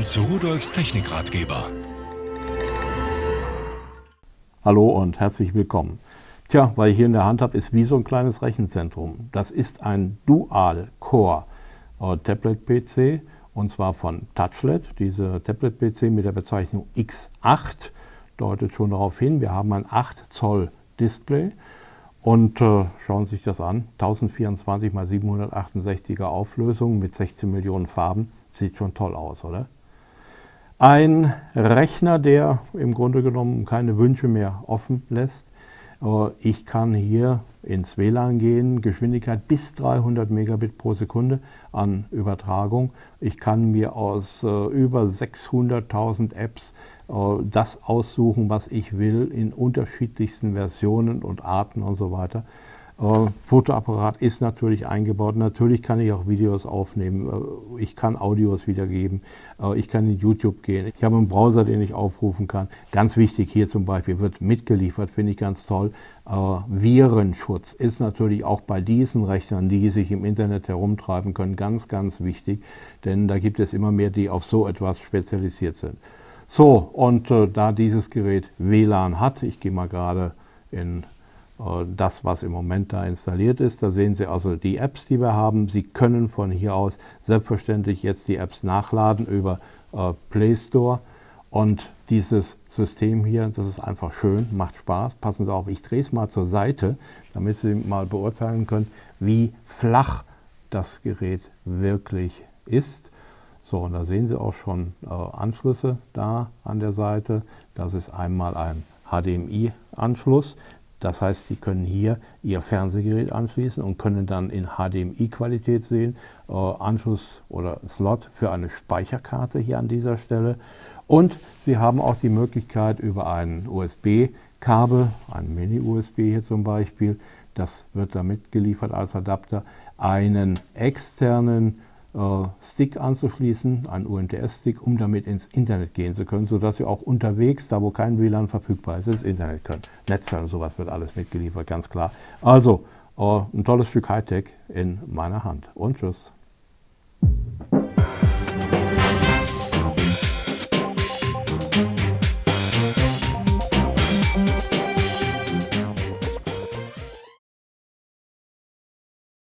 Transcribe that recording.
Willkommen zu Rudolfs Technikratgeber. Hallo und herzlich willkommen. Tja, was ich hier in der Hand habe, ist wie so ein kleines Rechenzentrum. Das ist ein Dual-Core-Tablet-PC und zwar von Touchlet. Diese Tablet-PC mit der Bezeichnung X8 deutet schon darauf hin, wir haben ein 8 Zoll Display und äh, schauen Sie sich das an, 1024 x 768er Auflösung mit 16 Millionen Farben, sieht schon toll aus, oder? Ein Rechner, der im Grunde genommen keine Wünsche mehr offen lässt. Ich kann hier ins WLAN gehen, Geschwindigkeit bis 300 Megabit pro Sekunde an Übertragung. Ich kann mir aus äh, über 600.000 Apps äh, das aussuchen, was ich will, in unterschiedlichsten Versionen und Arten und so weiter. Äh, Fotoapparat ist natürlich eingebaut. Natürlich kann ich auch Videos aufnehmen. Äh, ich kann Audios wiedergeben. Äh, ich kann in YouTube gehen. Ich habe einen Browser, den ich aufrufen kann. Ganz wichtig hier zum Beispiel wird mitgeliefert, finde ich ganz toll. Virenschutz ist natürlich auch bei diesen Rechnern, die sich im Internet herumtreiben können, ganz, ganz wichtig. Denn da gibt es immer mehr, die auf so etwas spezialisiert sind. So, und da dieses Gerät WLAN hat, ich gehe mal gerade in das, was im Moment da installiert ist. Da sehen Sie also die Apps, die wir haben. Sie können von hier aus selbstverständlich jetzt die Apps nachladen über äh, Play Store. Und dieses System hier, das ist einfach schön, macht Spaß. Passen Sie auf, ich drehe es mal zur Seite, damit Sie mal beurteilen können, wie flach das Gerät wirklich ist. So, und da sehen Sie auch schon äh, Anschlüsse da an der Seite. Das ist einmal ein HDMI-Anschluss. Das heißt, Sie können hier Ihr Fernsehgerät anschließen und können dann in HDMI-Qualität sehen, äh, Anschluss oder Slot für eine Speicherkarte hier an dieser Stelle. Und Sie haben auch die Möglichkeit über ein USB-Kabel, ein Mini-USB hier zum Beispiel, das wird damit geliefert als Adapter, einen externen Stick anzuschließen, einen UMTS-Stick, um damit ins Internet gehen zu können, sodass Sie auch unterwegs, da wo kein WLAN verfügbar ist, ins Internet können. Netzteil und sowas wird alles mitgeliefert, ganz klar. Also, äh, ein tolles Stück Hightech in meiner Hand. Und tschüss.